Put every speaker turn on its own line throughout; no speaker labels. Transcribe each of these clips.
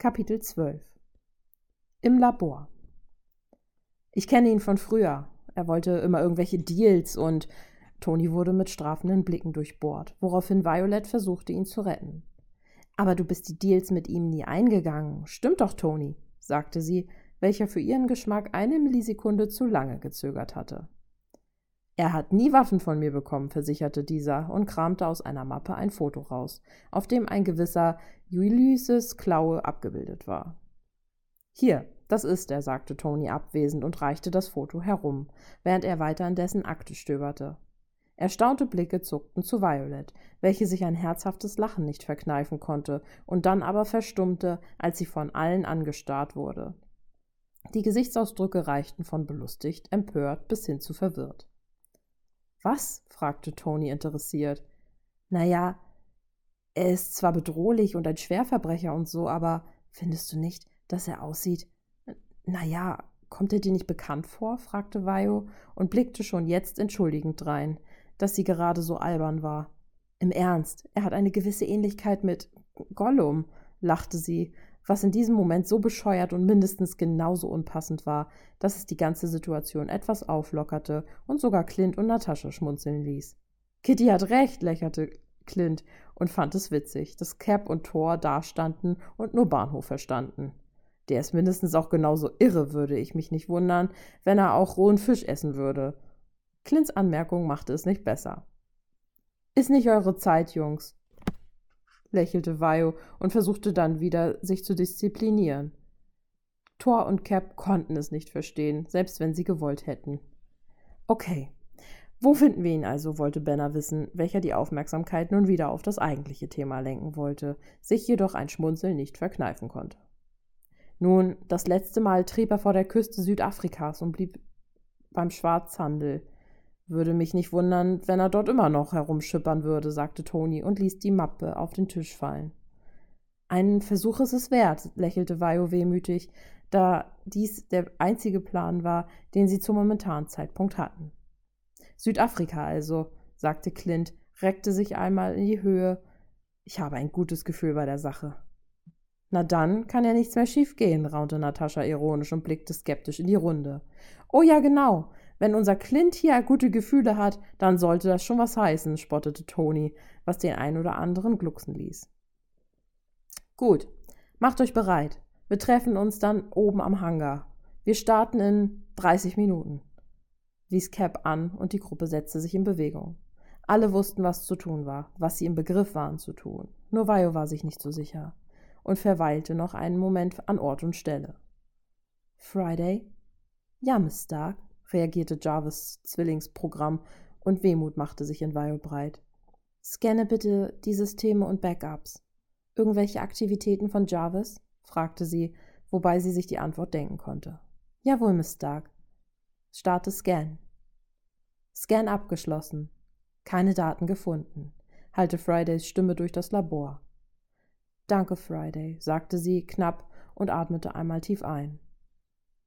Kapitel 12 Im Labor Ich kenne ihn von früher. Er wollte immer irgendwelche Deals und Toni wurde mit strafenden Blicken durchbohrt, woraufhin Violet versuchte, ihn zu retten. Aber du bist die Deals mit ihm nie eingegangen. Stimmt doch, Toni, sagte sie, welcher für ihren Geschmack eine Millisekunde zu lange gezögert hatte. Er hat nie Waffen von mir bekommen, versicherte dieser und kramte aus einer Mappe ein Foto raus, auf dem ein gewisser Ulysses Klaue abgebildet war. Hier, das ist er, sagte Tony abwesend und reichte das Foto herum, während er weiter in dessen Akte stöberte. Erstaunte Blicke zuckten zu Violet, welche sich ein herzhaftes Lachen nicht verkneifen konnte und dann aber verstummte, als sie von allen angestarrt wurde. Die Gesichtsausdrücke reichten von belustigt, empört bis hin zu verwirrt. Was? fragte Tony interessiert. Na ja, er ist zwar bedrohlich und ein Schwerverbrecher und so, aber findest du nicht, dass er aussieht? Na ja, kommt er dir nicht bekannt vor? fragte Vajo und blickte schon jetzt entschuldigend drein, dass sie gerade so albern war. Im Ernst, er hat eine gewisse Ähnlichkeit mit Gollum, lachte sie, was in diesem Moment so bescheuert und mindestens genauso unpassend war, dass es die ganze Situation etwas auflockerte und sogar Clint und Natascha schmunzeln ließ. Kitty hat recht, lächelte Clint und fand es witzig, dass Cap und Thor dastanden und nur Bahnhof verstanden. Der ist mindestens auch genauso irre, würde ich mich nicht wundern, wenn er auch rohen Fisch essen würde. Clints Anmerkung machte es nicht besser. Ist nicht eure Zeit, Jungs lächelte Vajo und versuchte dann wieder, sich zu disziplinieren. Thor und Cap konnten es nicht verstehen, selbst wenn sie gewollt hätten. Okay. Wo finden wir ihn also? wollte Benner wissen, welcher die Aufmerksamkeit nun wieder auf das eigentliche Thema lenken wollte, sich jedoch ein Schmunzeln nicht verkneifen konnte. Nun, das letzte Mal trieb er vor der Küste Südafrikas und blieb beim Schwarzhandel. Würde mich nicht wundern, wenn er dort immer noch herumschippern würde, sagte Toni und ließ die Mappe auf den Tisch fallen. Ein Versuch ist es wert, lächelte Vajo wehmütig, da dies der einzige Plan war, den sie zum momentanen Zeitpunkt hatten. Südafrika also, sagte Clint, reckte sich einmal in die Höhe. Ich habe ein gutes Gefühl bei der Sache. Na dann kann ja nichts mehr schiefgehen, raunte Natascha ironisch und blickte skeptisch in die Runde. Oh ja, genau. Wenn unser Clint hier gute Gefühle hat, dann sollte das schon was heißen, spottete Toni, was den einen oder anderen glucksen ließ. Gut, macht euch bereit. Wir treffen uns dann oben am Hangar. Wir starten in 30 Minuten. Wies Cap an und die Gruppe setzte sich in Bewegung. Alle wussten, was zu tun war, was sie im Begriff waren zu tun. Nur Vajo war sich nicht so sicher und verweilte noch einen Moment an Ort und Stelle. Friday? Ja, Miss Stark reagierte Jarvis Zwillingsprogramm und Wehmut machte sich in Vio breit. Scanne bitte die Systeme und Backups. Irgendwelche Aktivitäten von Jarvis? fragte sie, wobei sie sich die Antwort denken konnte. Jawohl, Miss Stark. Starte Scan. Scan abgeschlossen. Keine Daten gefunden. Halte Fridays Stimme durch das Labor. Danke, Friday, sagte sie knapp und atmete einmal tief ein.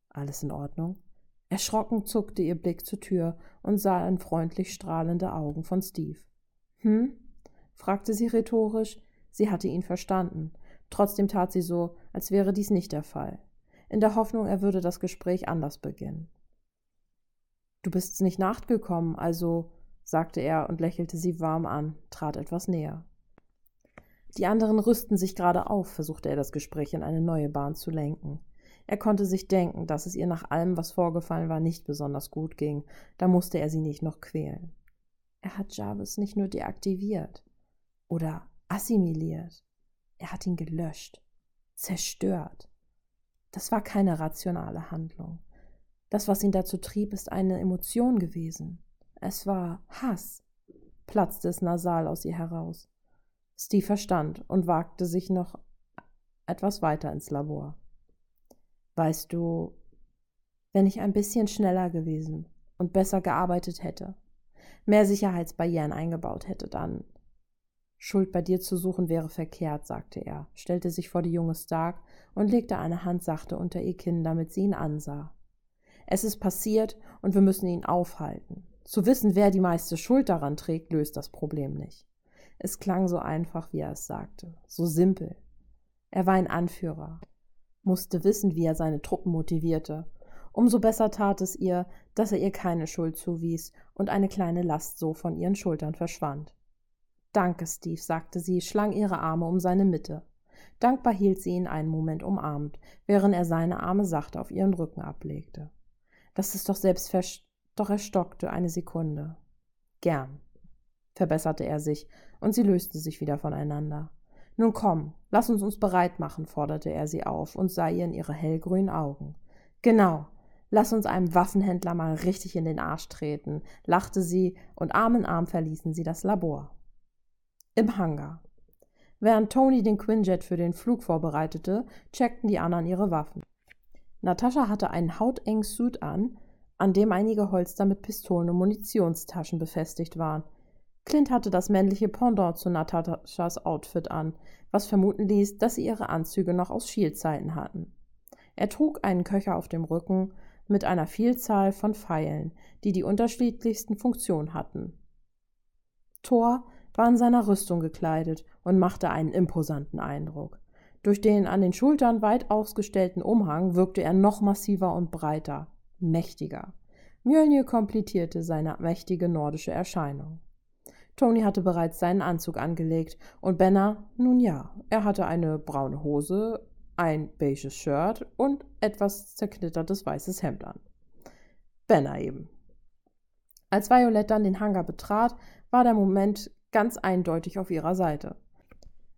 Alles in Ordnung? Erschrocken zuckte ihr Blick zur Tür und sah in freundlich strahlende Augen von Steve. Hm? fragte sie rhetorisch. Sie hatte ihn verstanden. Trotzdem tat sie so, als wäre dies nicht der Fall, in der Hoffnung, er würde das Gespräch anders beginnen. Du bist nicht nachgekommen, also, sagte er und lächelte sie warm an, trat etwas näher. Die anderen rüsten sich gerade auf, versuchte er das Gespräch in eine neue Bahn zu lenken. Er konnte sich denken, dass es ihr nach allem, was vorgefallen war, nicht besonders gut ging. Da musste er sie nicht noch quälen. Er hat Jarvis nicht nur deaktiviert oder assimiliert. Er hat ihn gelöscht, zerstört. Das war keine rationale Handlung. Das, was ihn dazu trieb, ist eine Emotion gewesen. Es war Hass, platzte es nasal aus ihr heraus. Steve verstand und wagte sich noch etwas weiter ins Labor. Weißt du, wenn ich ein bisschen schneller gewesen und besser gearbeitet hätte, mehr Sicherheitsbarrieren eingebaut hätte, dann Schuld bei dir zu suchen wäre verkehrt, sagte er, stellte sich vor die junge Stark und legte eine Hand sachte unter ihr Kinn, damit sie ihn ansah. Es ist passiert und wir müssen ihn aufhalten. Zu wissen, wer die meiste Schuld daran trägt, löst das Problem nicht. Es klang so einfach, wie er es sagte, so simpel. Er war ein Anführer, musste wissen, wie er seine Truppen motivierte. Umso besser tat es ihr, dass er ihr keine Schuld zuwies und eine kleine Last so von ihren Schultern verschwand. Danke, Steve, sagte sie, schlang ihre Arme um seine Mitte. Dankbar hielt sie ihn einen Moment umarmt, während er seine Arme sachte auf ihren Rücken ablegte. Das ist doch selbstverständlich. Doch er stockte eine Sekunde. Gern, verbesserte er sich, und sie löste sich wieder voneinander. Nun komm, lass uns uns bereit machen, forderte er sie auf und sah ihr in ihre hellgrünen Augen. Genau, lass uns einem Waffenhändler mal richtig in den Arsch treten, lachte sie, und Arm in Arm verließen sie das Labor. Im Hangar. Während Tony den Quinjet für den Flug vorbereitete, checkten die anderen ihre Waffen. Natascha hatte einen hautengen Suit an, an dem einige Holster mit Pistolen und Munitionstaschen befestigt waren. Clint hatte das männliche Pendant zu Nataschas Outfit an, was vermuten ließ, dass sie ihre Anzüge noch aus Shield-Zeiten hatten. Er trug einen Köcher auf dem Rücken mit einer Vielzahl von Pfeilen, die die unterschiedlichsten Funktionen hatten. Thor war in seiner Rüstung gekleidet und machte einen imposanten Eindruck. Durch den an den Schultern weit ausgestellten Umhang wirkte er noch massiver und breiter, mächtiger. Mjölnir komplettierte seine mächtige nordische Erscheinung. Tony hatte bereits seinen Anzug angelegt und Benner, nun ja, er hatte eine braune Hose, ein beiges Shirt und etwas zerknittertes weißes Hemd an. Benner eben. Als Violette dann den Hangar betrat, war der Moment ganz eindeutig auf ihrer Seite.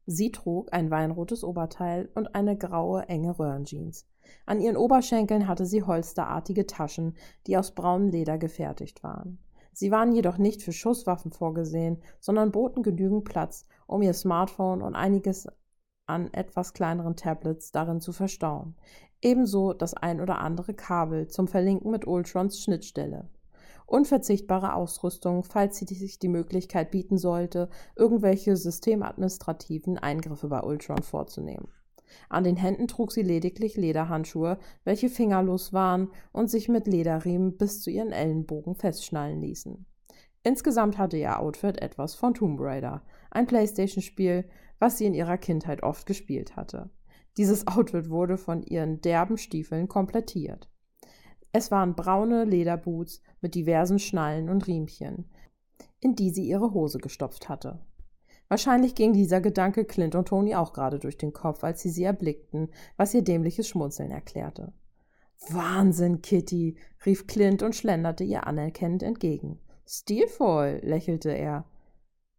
Sie trug ein weinrotes Oberteil und eine graue, enge Röhrenjeans. An ihren Oberschenkeln hatte sie holsterartige Taschen, die aus braunem Leder gefertigt waren. Sie waren jedoch nicht für Schusswaffen vorgesehen, sondern boten genügend Platz, um ihr Smartphone und einiges an etwas kleineren Tablets darin zu verstauen. Ebenso das ein oder andere Kabel zum Verlinken mit Ultrons Schnittstelle unverzichtbare Ausrüstung, falls sich die Möglichkeit bieten sollte, irgendwelche systemadministrativen Eingriffe bei Ultron vorzunehmen. An den Händen trug sie lediglich Lederhandschuhe, welche fingerlos waren und sich mit Lederriemen bis zu ihren Ellenbogen festschnallen ließen. Insgesamt hatte ihr Outfit etwas von Tomb Raider, ein Playstation-Spiel, was sie in ihrer Kindheit oft gespielt hatte. Dieses Outfit wurde von ihren derben Stiefeln komplettiert. Es waren braune Lederboots mit diversen Schnallen und Riemchen, in die sie ihre Hose gestopft hatte. Wahrscheinlich ging dieser Gedanke Clint und Tony auch gerade durch den Kopf, als sie sie erblickten, was ihr dämliches Schmunzeln erklärte. Wahnsinn, Kitty, rief Clint und schlenderte ihr anerkennend entgegen. Stilvoll, lächelte er.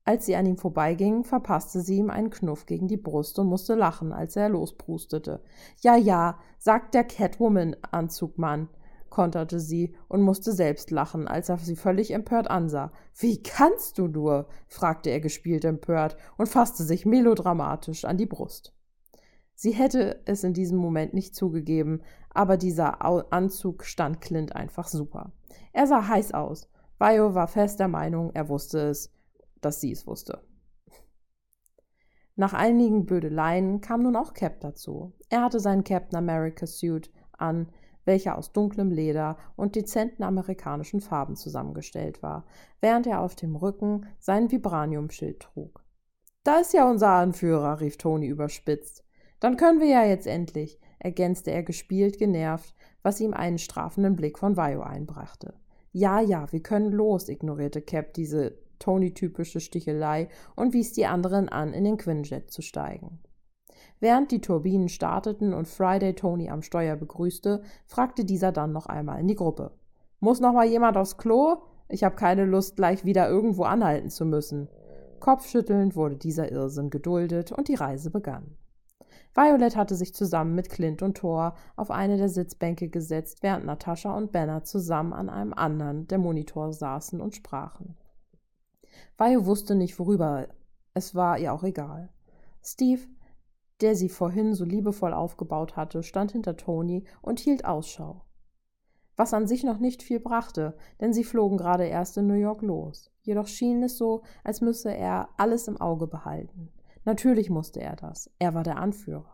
Als sie an ihm vorbeiging, verpasste sie ihm einen Knuff gegen die Brust und musste lachen, als er losprustete. Ja, ja, sagt der Catwoman-Anzugmann konterte sie und musste selbst lachen, als er sie völlig empört ansah. Wie kannst du nur? fragte er gespielt empört und fasste sich melodramatisch an die Brust. Sie hätte es in diesem Moment nicht zugegeben, aber dieser Anzug stand Clint einfach super. Er sah heiß aus. Vio war fest der Meinung, er wusste es, dass sie es wusste. Nach einigen Bödeleien kam nun auch Cap dazu. Er hatte seinen Captain America Suit an, welcher aus dunklem Leder und dezenten amerikanischen Farben zusammengestellt war, während er auf dem Rücken sein Vibraniumschild trug. Da ist ja unser Anführer, rief Toni überspitzt. Dann können wir ja jetzt endlich, ergänzte er gespielt genervt, was ihm einen strafenden Blick von Vio einbrachte. Ja, ja, wir können los, ignorierte Cap diese Tony-typische Stichelei und wies die anderen an, in den Quinjet zu steigen. Während die Turbinen starteten und Friday Tony am Steuer begrüßte, fragte dieser dann noch einmal in die Gruppe. Muss noch mal jemand aufs Klo? Ich habe keine Lust, gleich wieder irgendwo anhalten zu müssen. Kopfschüttelnd wurde dieser Irrsinn geduldet und die Reise begann. Violet hatte sich zusammen mit Clint und Thor auf eine der Sitzbänke gesetzt, während Natascha und Banner zusammen an einem anderen der Monitor saßen und sprachen. Vio wusste nicht, worüber. Es war ihr auch egal. Steve der sie vorhin so liebevoll aufgebaut hatte, stand hinter Toni und hielt Ausschau. Was an sich noch nicht viel brachte, denn sie flogen gerade erst in New York los. Jedoch schien es so, als müsse er alles im Auge behalten. Natürlich musste er das. Er war der Anführer.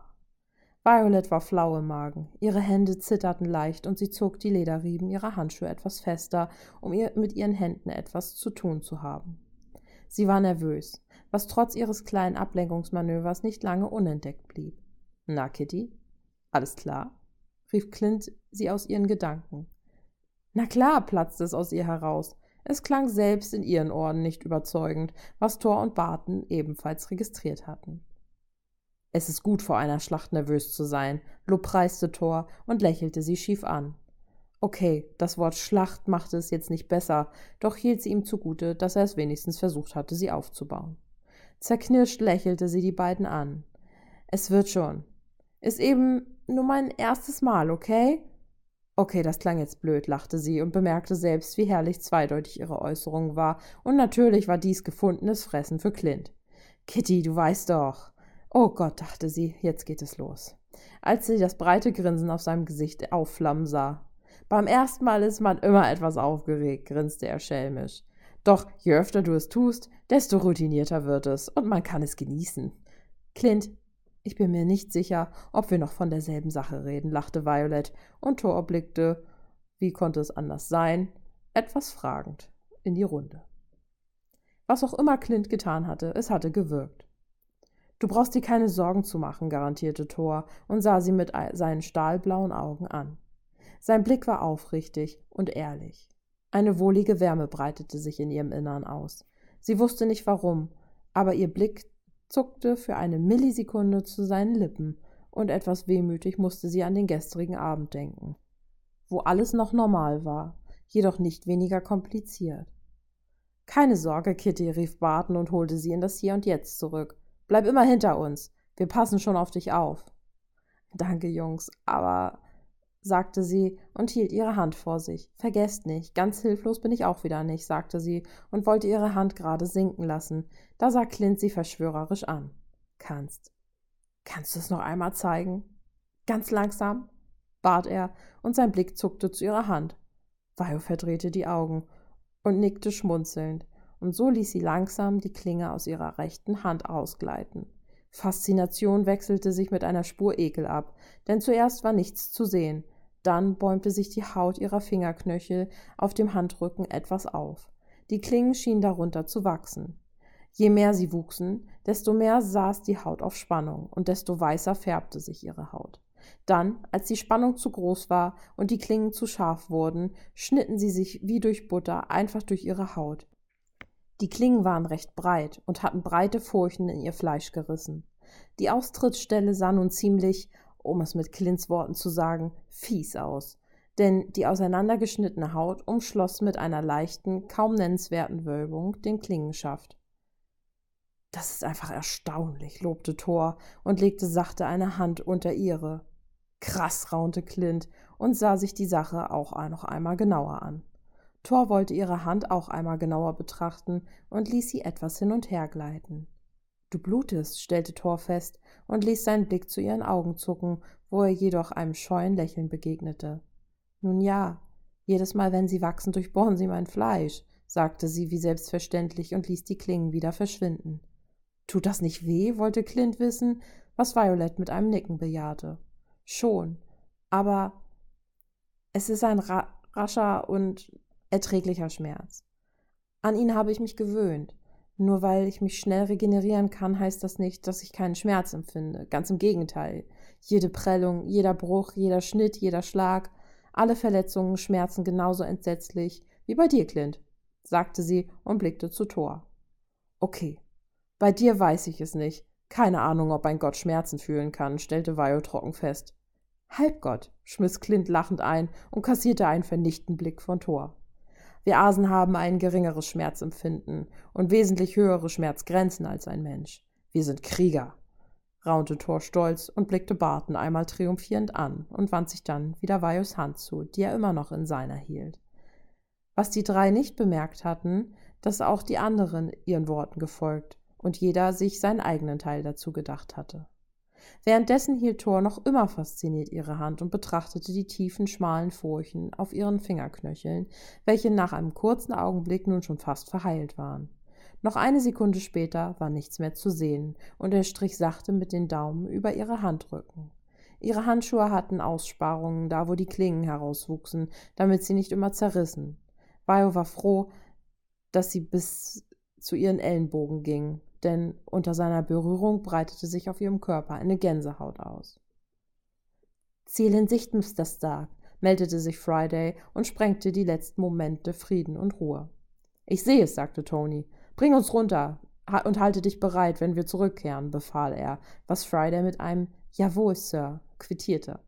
Violet war flau im Magen. Ihre Hände zitterten leicht und sie zog die Lederriemen ihrer Handschuhe etwas fester, um ihr mit ihren Händen etwas zu tun zu haben. Sie war nervös was trotz ihres kleinen Ablenkungsmanövers nicht lange unentdeckt blieb. Na, Kitty, alles klar? rief Clint sie aus ihren Gedanken. Na klar, platzte es aus ihr heraus. Es klang selbst in ihren Ohren nicht überzeugend, was Thor und Barton ebenfalls registriert hatten. Es ist gut, vor einer Schlacht nervös zu sein, lobpreiste Thor und lächelte sie schief an. Okay, das Wort Schlacht machte es jetzt nicht besser, doch hielt sie ihm zugute, dass er es wenigstens versucht hatte, sie aufzubauen. Zerknirscht lächelte sie die beiden an. Es wird schon. Ist eben nur mein erstes Mal, okay? Okay, das klang jetzt blöd, lachte sie und bemerkte selbst, wie herrlich zweideutig ihre Äußerung war, und natürlich war dies gefundenes Fressen für Clint. Kitty, du weißt doch. Oh Gott, dachte sie, jetzt geht es los. Als sie das breite Grinsen auf seinem Gesicht aufflammen sah. Beim ersten Mal ist man immer etwas aufgeregt, grinste er schelmisch. Doch je öfter du es tust, desto routinierter wird es und man kann es genießen. Clint, ich bin mir nicht sicher, ob wir noch von derselben Sache reden, lachte Violet, und Thor blickte, wie konnte es anders sein, etwas fragend in die Runde. Was auch immer Clint getan hatte, es hatte gewirkt. Du brauchst dir keine Sorgen zu machen, garantierte Thor und sah sie mit seinen stahlblauen Augen an. Sein Blick war aufrichtig und ehrlich. Eine wohlige Wärme breitete sich in ihrem Innern aus. Sie wusste nicht warum, aber ihr Blick zuckte für eine Millisekunde zu seinen Lippen, und etwas wehmütig musste sie an den gestrigen Abend denken, wo alles noch normal war, jedoch nicht weniger kompliziert. Keine Sorge, Kitty, rief Barton und holte sie in das Hier und Jetzt zurück. Bleib immer hinter uns. Wir passen schon auf dich auf. Danke, Jungs, aber sagte sie und hielt ihre Hand vor sich. Vergesst nicht, ganz hilflos bin ich auch wieder nicht, sagte sie und wollte ihre Hand gerade sinken lassen. Da sah Clint sie verschwörerisch an. Kannst. Kannst du es noch einmal zeigen? Ganz langsam? bat er, und sein Blick zuckte zu ihrer Hand. Vio verdrehte die Augen und nickte schmunzelnd, und so ließ sie langsam die Klinge aus ihrer rechten Hand ausgleiten. Faszination wechselte sich mit einer Spur Ekel ab, denn zuerst war nichts zu sehen, dann bäumte sich die Haut ihrer Fingerknöchel auf dem Handrücken etwas auf. Die Klingen schienen darunter zu wachsen. Je mehr sie wuchsen, desto mehr saß die Haut auf Spannung und desto weißer färbte sich ihre Haut. Dann, als die Spannung zu groß war und die Klingen zu scharf wurden, schnitten sie sich wie durch Butter einfach durch ihre Haut. Die Klingen waren recht breit und hatten breite Furchen in ihr Fleisch gerissen. Die Austrittsstelle sah nun ziemlich um es mit Clints Worten zu sagen, fies aus, denn die auseinandergeschnittene Haut umschloss mit einer leichten, kaum nennenswerten Wölbung den Klingenschaft. Das ist einfach erstaunlich, lobte Thor und legte sachte eine Hand unter ihre. Krass, raunte Clint und sah sich die Sache auch noch einmal genauer an. Thor wollte ihre Hand auch einmal genauer betrachten und ließ sie etwas hin und her gleiten. Du blutest, stellte Thor fest und ließ seinen Blick zu ihren Augen zucken, wo er jedoch einem scheuen Lächeln begegnete. Nun ja, jedes Mal, wenn sie wachsen, durchbohren sie mein Fleisch, sagte sie wie selbstverständlich und ließ die Klingen wieder verschwinden. Tut das nicht weh? wollte Clint wissen, was Violet mit einem Nicken bejahte. Schon, aber es ist ein ra rascher und erträglicher Schmerz. An ihn habe ich mich gewöhnt. Nur weil ich mich schnell regenerieren kann, heißt das nicht, dass ich keinen Schmerz empfinde. Ganz im Gegenteil. Jede Prellung, jeder Bruch, jeder Schnitt, jeder Schlag, alle Verletzungen schmerzen genauso entsetzlich wie bei dir, Clint, sagte sie und blickte zu Thor. Okay, bei dir weiß ich es nicht. Keine Ahnung, ob ein Gott Schmerzen fühlen kann, stellte Vio trocken fest. Halbgott, schmiss Clint lachend ein und kassierte einen vernichtenden Blick von Thor. Wir Asen haben ein geringeres Schmerzempfinden und wesentlich höhere Schmerzgrenzen als ein Mensch. Wir sind Krieger, raunte Thor stolz und blickte Barton einmal triumphierend an und wandte sich dann wieder Vajos Hand zu, die er immer noch in seiner hielt. Was die drei nicht bemerkt hatten, dass auch die anderen ihren Worten gefolgt und jeder sich seinen eigenen Teil dazu gedacht hatte. Währenddessen hielt Thor noch immer fasziniert ihre Hand und betrachtete die tiefen, schmalen Furchen auf ihren Fingerknöcheln, welche nach einem kurzen Augenblick nun schon fast verheilt waren. Noch eine Sekunde später war nichts mehr zu sehen, und er strich sachte mit den Daumen über ihre Handrücken. Ihre Handschuhe hatten Aussparungen, da wo die Klingen herauswuchsen, damit sie nicht immer zerrissen. Bio war froh, dass sie bis zu ihren Ellenbogen ging, denn unter seiner Berührung breitete sich auf ihrem Körper eine Gänsehaut aus. Ziel in Sicht, Mr. Stark, meldete sich Friday und sprengte die letzten Momente Frieden und Ruhe. Ich sehe es, sagte Tony. Bring uns runter und halte dich bereit, wenn wir zurückkehren, befahl er, was Friday mit einem Jawohl, Sir, quittierte.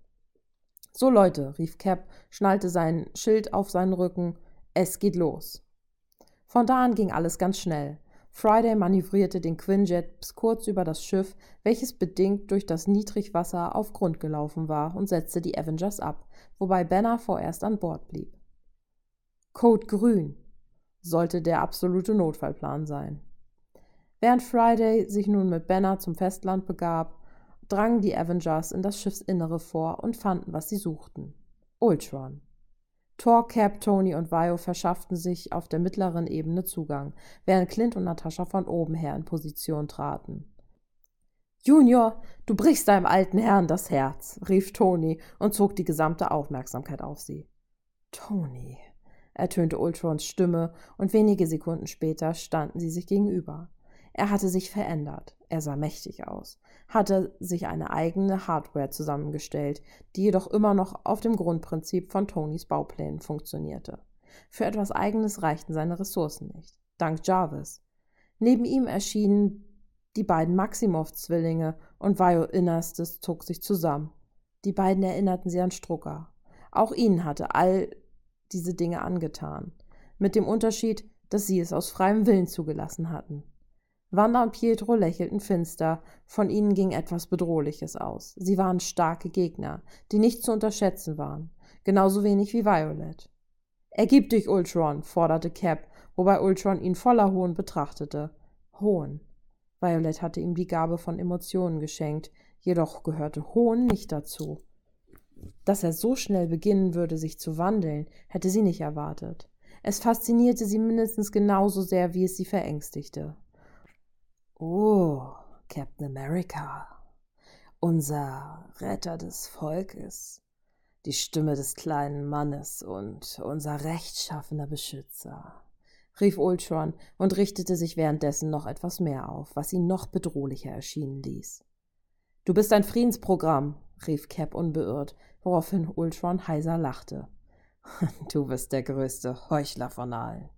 So, Leute, rief Cap, schnallte sein Schild auf seinen Rücken. Es geht los. Von da an ging alles ganz schnell. Friday manövrierte den Quinjet bis kurz über das Schiff, welches bedingt durch das Niedrigwasser auf Grund gelaufen war, und setzte die Avengers ab, wobei Banner vorerst an Bord blieb. Code Grün sollte der absolute Notfallplan sein. Während Friday sich nun mit Banner zum Festland begab, drangen die Avengers in das Schiffsinnere vor und fanden, was sie suchten. Ultron. Thor, Cap, Tony und Vio verschafften sich auf der mittleren Ebene Zugang, während Clint und Natascha von oben her in Position traten. Junior, du brichst deinem alten Herrn das Herz, rief Tony und zog die gesamte Aufmerksamkeit auf sie. Tony, ertönte Ultrons Stimme, und wenige Sekunden später standen sie sich gegenüber. Er hatte sich verändert, er sah mächtig aus, hatte sich eine eigene Hardware zusammengestellt, die jedoch immer noch auf dem Grundprinzip von Tonys Bauplänen funktionierte. Für etwas Eigenes reichten seine Ressourcen nicht. Dank Jarvis. Neben ihm erschienen die beiden Maximov-Zwillinge und Vio Innerstes zog sich zusammen. Die beiden erinnerten sie an Strucker. Auch ihnen hatte all diese Dinge angetan. Mit dem Unterschied, dass sie es aus freiem Willen zugelassen hatten. Wanda und Pietro lächelten finster, von ihnen ging etwas Bedrohliches aus. Sie waren starke Gegner, die nicht zu unterschätzen waren, genauso wenig wie Violet. Ergib dich, Ultron, forderte Cap, wobei Ultron ihn voller Hohn betrachtete. Hohn. Violet hatte ihm die Gabe von Emotionen geschenkt, jedoch gehörte Hohn nicht dazu. Dass er so schnell beginnen würde, sich zu wandeln, hätte sie nicht erwartet. Es faszinierte sie mindestens genauso sehr, wie es sie verängstigte. Oh, Captain America, unser Retter des Volkes, die Stimme des kleinen Mannes und unser rechtschaffener Beschützer, rief Ultron und richtete sich währenddessen noch etwas mehr auf, was ihn noch bedrohlicher erschienen ließ. Du bist ein Friedensprogramm, rief Cap unbeirrt, woraufhin Ultron heiser lachte. Du bist der größte Heuchler von allen.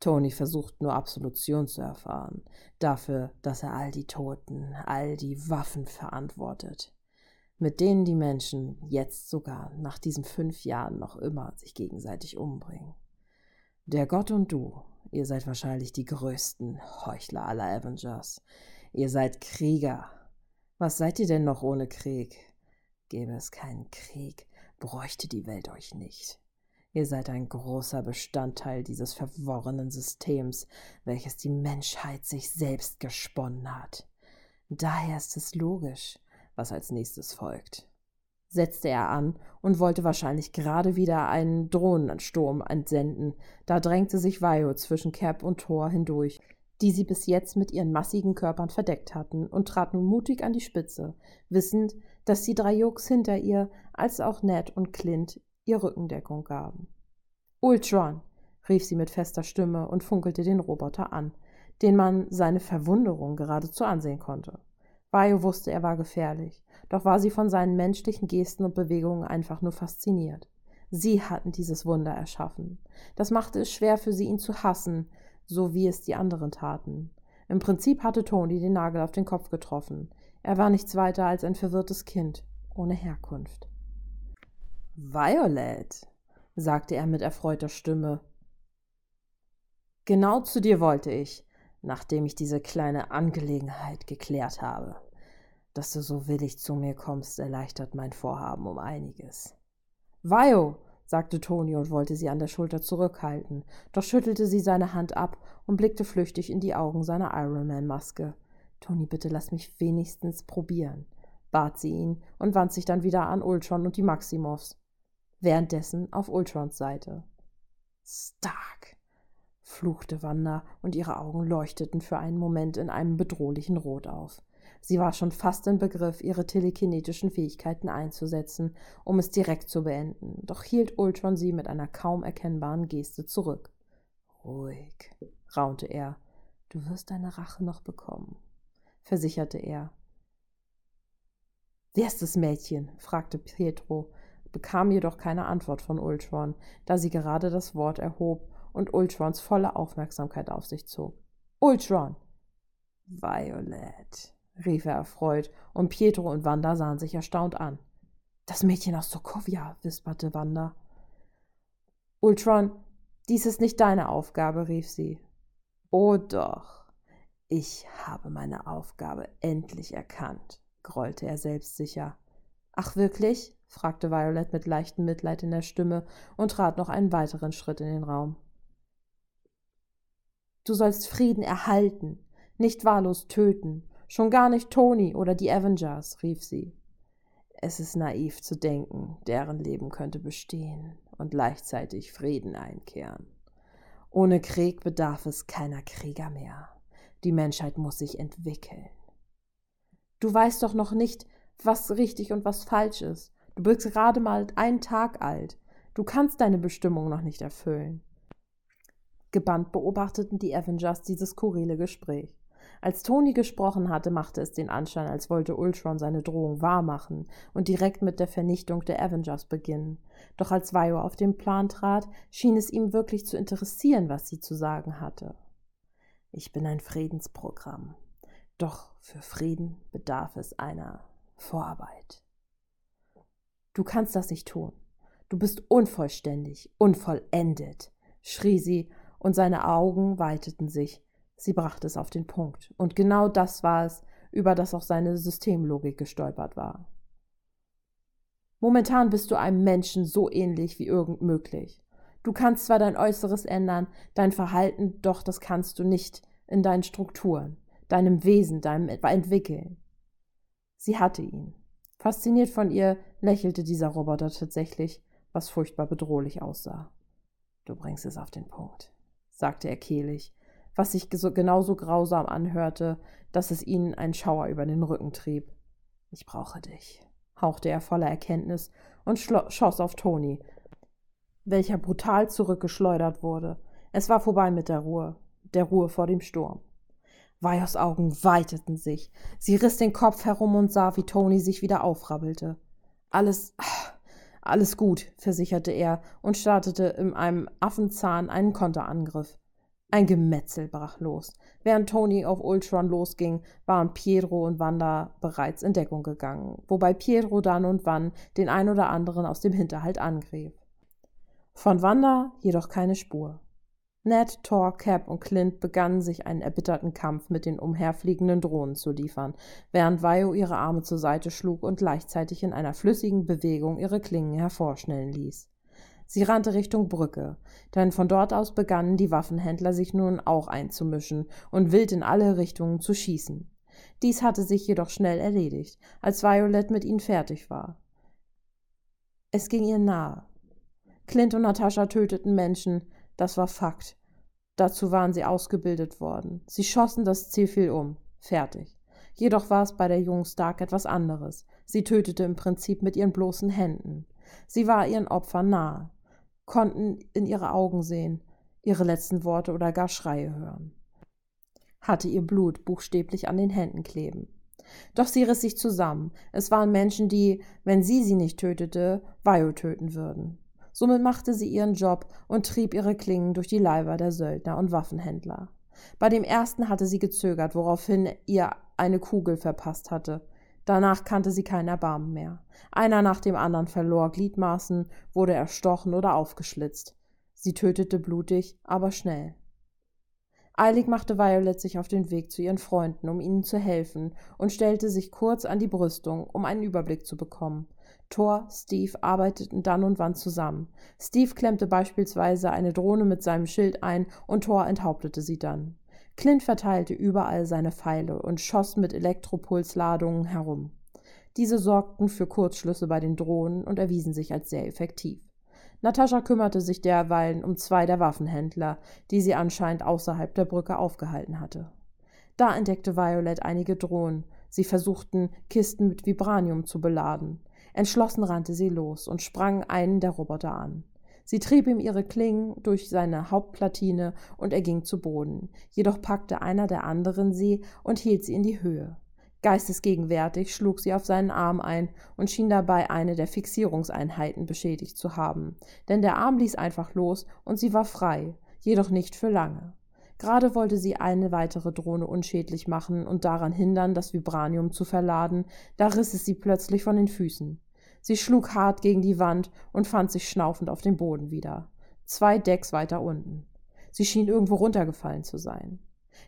Tony versucht nur Absolution zu erfahren, dafür, dass er all die Toten, all die Waffen verantwortet, mit denen die Menschen jetzt sogar nach diesen fünf Jahren noch immer sich gegenseitig umbringen. Der Gott und du, ihr seid wahrscheinlich die größten Heuchler aller Avengers. Ihr seid Krieger. Was seid ihr denn noch ohne Krieg? Gäbe es keinen Krieg, bräuchte die Welt euch nicht. Ihr seid ein großer Bestandteil dieses verworrenen Systems, welches die Menschheit sich selbst gesponnen hat. Daher ist es logisch, was als nächstes folgt. Setzte er an und wollte wahrscheinlich gerade wieder einen Drohnensturm entsenden, da drängte sich Vio zwischen Cap und Thor hindurch, die sie bis jetzt mit ihren massigen Körpern verdeckt hatten, und trat nun mutig an die Spitze, wissend, dass die drei Jokes hinter ihr, als auch Ned und Clint ihr Rückendeckung gaben. Ultron, rief sie mit fester Stimme und funkelte den Roboter an, den man seine Verwunderung geradezu ansehen konnte. Bayo wusste, er war gefährlich, doch war sie von seinen menschlichen Gesten und Bewegungen einfach nur fasziniert. Sie hatten dieses Wunder erschaffen. Das machte es schwer für sie, ihn zu hassen, so wie es die anderen taten. Im Prinzip hatte Tony den Nagel auf den Kopf getroffen. Er war nichts weiter als ein verwirrtes Kind ohne Herkunft. Violet, sagte er mit erfreuter Stimme. Genau zu dir wollte ich, nachdem ich diese kleine Angelegenheit geklärt habe. Dass du so willig zu mir kommst, erleichtert mein Vorhaben um einiges. Vio, sagte Toni und wollte sie an der Schulter zurückhalten, doch schüttelte sie seine Hand ab und blickte flüchtig in die Augen seiner Ironman-Maske. Toni, bitte lass mich wenigstens probieren, bat sie ihn und wandte sich dann wieder an Ultron und die Maximovs währenddessen auf Ultrons Seite. Stark, fluchte Wanda, und ihre Augen leuchteten für einen Moment in einem bedrohlichen Rot auf. Sie war schon fast im Begriff, ihre telekinetischen Fähigkeiten einzusetzen, um es direkt zu beenden, doch hielt Ultron sie mit einer kaum erkennbaren Geste zurück. Ruhig, raunte er. Du wirst deine Rache noch bekommen, versicherte er. Wer ist das Mädchen? fragte Pietro, bekam jedoch keine Antwort von Ultron, da sie gerade das Wort erhob und Ultrons volle Aufmerksamkeit auf sich zog. Ultron! Violet, rief er erfreut, und Pietro und Wanda sahen sich erstaunt an. Das Mädchen aus Sokovia, wisperte Wanda. Ultron, dies ist nicht deine Aufgabe, rief sie. Oh doch, ich habe meine Aufgabe endlich erkannt, grollte er selbstsicher. Ach wirklich? fragte Violet mit leichtem Mitleid in der Stimme und trat noch einen weiteren Schritt in den Raum. Du sollst Frieden erhalten, nicht wahllos töten, schon gar nicht Tony oder die Avengers, rief sie. Es ist naiv zu denken, deren Leben könnte bestehen und gleichzeitig Frieden einkehren. Ohne Krieg bedarf es keiner Krieger mehr. Die Menschheit muss sich entwickeln. Du weißt doch noch nicht, was richtig und was falsch ist. Du bist gerade mal einen Tag alt. Du kannst deine Bestimmung noch nicht erfüllen. Gebannt beobachteten die Avengers dieses skurrile Gespräch. Als Tony gesprochen hatte, machte es den Anschein, als wollte Ultron seine Drohung wahrmachen und direkt mit der Vernichtung der Avengers beginnen. Doch als Vio auf den Plan trat, schien es ihm wirklich zu interessieren, was sie zu sagen hatte. Ich bin ein Friedensprogramm. Doch für Frieden bedarf es einer Vorarbeit. Du kannst das nicht tun. Du bist unvollständig, unvollendet, schrie sie, und seine Augen weiteten sich. Sie brachte es auf den Punkt. Und genau das war es, über das auch seine Systemlogik gestolpert war. Momentan bist du einem Menschen so ähnlich wie irgend möglich. Du kannst zwar dein Äußeres ändern, dein Verhalten, doch das kannst du nicht in deinen Strukturen, deinem Wesen, deinem Entwickeln. Sie hatte ihn. Fasziniert von ihr lächelte dieser Roboter tatsächlich, was furchtbar bedrohlich aussah. Du bringst es auf den Punkt, sagte er kehlig, was sich genauso grausam anhörte, dass es ihnen ein Schauer über den Rücken trieb. Ich brauche dich, hauchte er voller Erkenntnis und schoss auf Toni, welcher brutal zurückgeschleudert wurde. Es war vorbei mit der Ruhe, der Ruhe vor dem Sturm. Vajos Augen weiteten sich. Sie riss den Kopf herum und sah, wie Toni sich wieder aufrabbelte. Alles, alles gut, versicherte er und startete in einem Affenzahn einen Konterangriff. Ein Gemetzel brach los. Während Tony auf Ultron losging, waren Pietro und Wanda bereits in Deckung gegangen, wobei Pietro dann und wann den ein oder anderen aus dem Hinterhalt angriff. Von Wanda jedoch keine Spur. Ned, Thor, Cap und Clint begannen sich einen erbitterten Kampf mit den umherfliegenden Drohnen zu liefern, während Vio ihre Arme zur Seite schlug und gleichzeitig in einer flüssigen Bewegung ihre Klingen hervorschnellen ließ. Sie rannte Richtung Brücke, denn von dort aus begannen die Waffenhändler sich nun auch einzumischen und wild in alle Richtungen zu schießen. Dies hatte sich jedoch schnell erledigt, als Violet mit ihnen fertig war. Es ging ihr nahe. Clint und Natascha töteten Menschen, das war Fakt. Dazu waren sie ausgebildet worden. Sie schossen das Ziel viel um. Fertig. Jedoch war es bei der jungen Stark etwas anderes. Sie tötete im Prinzip mit ihren bloßen Händen. Sie war ihren Opfern nahe, konnten in ihre Augen sehen, ihre letzten Worte oder gar Schreie hören. Hatte ihr Blut buchstäblich an den Händen kleben. Doch sie riss sich zusammen. Es waren Menschen, die, wenn sie sie nicht tötete, Vio töten würden. Somit machte sie ihren Job und trieb ihre Klingen durch die Leiber der Söldner und Waffenhändler. Bei dem ersten hatte sie gezögert, woraufhin ihr eine Kugel verpasst hatte. Danach kannte sie kein Erbarmen mehr. Einer nach dem anderen verlor Gliedmaßen, wurde erstochen oder aufgeschlitzt. Sie tötete blutig, aber schnell. Eilig machte Violet sich auf den Weg zu ihren Freunden, um ihnen zu helfen, und stellte sich kurz an die Brüstung, um einen Überblick zu bekommen. Thor, Steve arbeiteten dann und wann zusammen. Steve klemmte beispielsweise eine Drohne mit seinem Schild ein und Thor enthauptete sie dann. Clint verteilte überall seine Pfeile und schoss mit Elektropulsladungen herum. Diese sorgten für Kurzschlüsse bei den Drohnen und erwiesen sich als sehr effektiv. Natascha kümmerte sich derweilen um zwei der Waffenhändler, die sie anscheinend außerhalb der Brücke aufgehalten hatte. Da entdeckte Violet einige Drohnen. Sie versuchten, Kisten mit Vibranium zu beladen. Entschlossen rannte sie los und sprang einen der Roboter an. Sie trieb ihm ihre Klingen durch seine Hauptplatine und er ging zu Boden. Jedoch packte einer der anderen sie und hielt sie in die Höhe. Geistesgegenwärtig schlug sie auf seinen Arm ein und schien dabei eine der Fixierungseinheiten beschädigt zu haben, denn der Arm ließ einfach los und sie war frei, jedoch nicht für lange. Gerade wollte sie eine weitere Drohne unschädlich machen und daran hindern, das Vibranium zu verladen, da riss es sie plötzlich von den Füßen. Sie schlug hart gegen die Wand und fand sich schnaufend auf dem Boden wieder. Zwei Decks weiter unten. Sie schien irgendwo runtergefallen zu sein.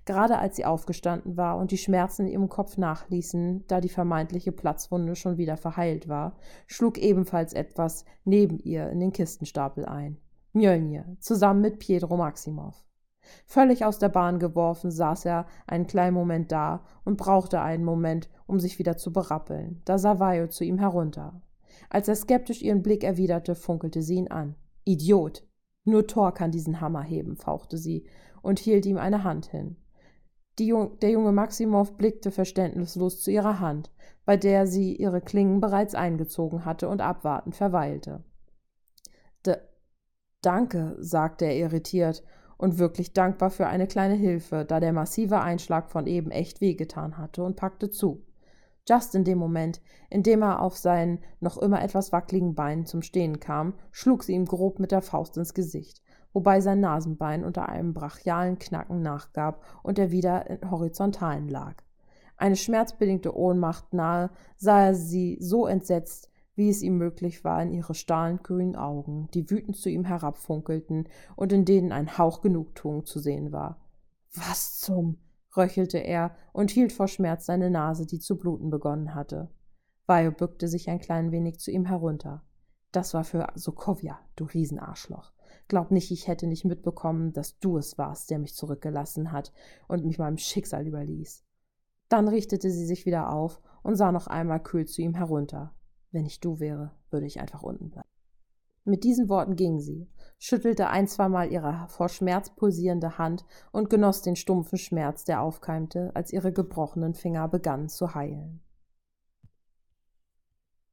Gerade als sie aufgestanden war und die Schmerzen in ihrem Kopf nachließen, da die vermeintliche Platzwunde schon wieder verheilt war, schlug ebenfalls etwas neben ihr in den Kistenstapel ein. Mjölnir, zusammen mit Pietro Maximov. Völlig aus der Bahn geworfen, saß er einen kleinen Moment da und brauchte einen Moment, um sich wieder zu berappeln. Da sah Vajo zu ihm herunter. Als er skeptisch ihren Blick erwiderte, funkelte sie ihn an. Idiot! Nur Thor kann diesen Hammer heben, fauchte sie und hielt ihm eine Hand hin. Jung, der junge Maximov blickte verständnislos zu ihrer Hand, bei der sie ihre Klingen bereits eingezogen hatte und abwartend verweilte. D Danke, sagte er irritiert und wirklich dankbar für eine kleine Hilfe, da der massive Einschlag von eben echt wehgetan hatte und packte zu. Just in dem Moment, in dem er auf seinen noch immer etwas wackeligen Beinen zum Stehen kam, schlug sie ihm grob mit der Faust ins Gesicht, wobei sein Nasenbein unter einem brachialen Knacken nachgab und er wieder in horizontalen lag. Eine schmerzbedingte Ohnmacht nahe sah er sie so entsetzt, wie es ihm möglich war, in ihre stahlgrünen Augen, die wütend zu ihm herabfunkelten und in denen ein Hauch Genugtuung zu sehen war. Was zum röchelte er und hielt vor Schmerz seine Nase, die zu bluten begonnen hatte. Vajo bückte sich ein klein wenig zu ihm herunter. Das war für Sokovia, du Riesenarschloch. Glaub nicht, ich hätte nicht mitbekommen, dass du es warst, der mich zurückgelassen hat und mich meinem Schicksal überließ. Dann richtete sie sich wieder auf und sah noch einmal kühl zu ihm herunter. Wenn ich du wäre, würde ich einfach unten bleiben. Mit diesen Worten ging sie, schüttelte ein, zweimal ihre vor Schmerz pulsierende Hand und genoss den stumpfen Schmerz, der aufkeimte, als ihre gebrochenen Finger begannen zu heilen.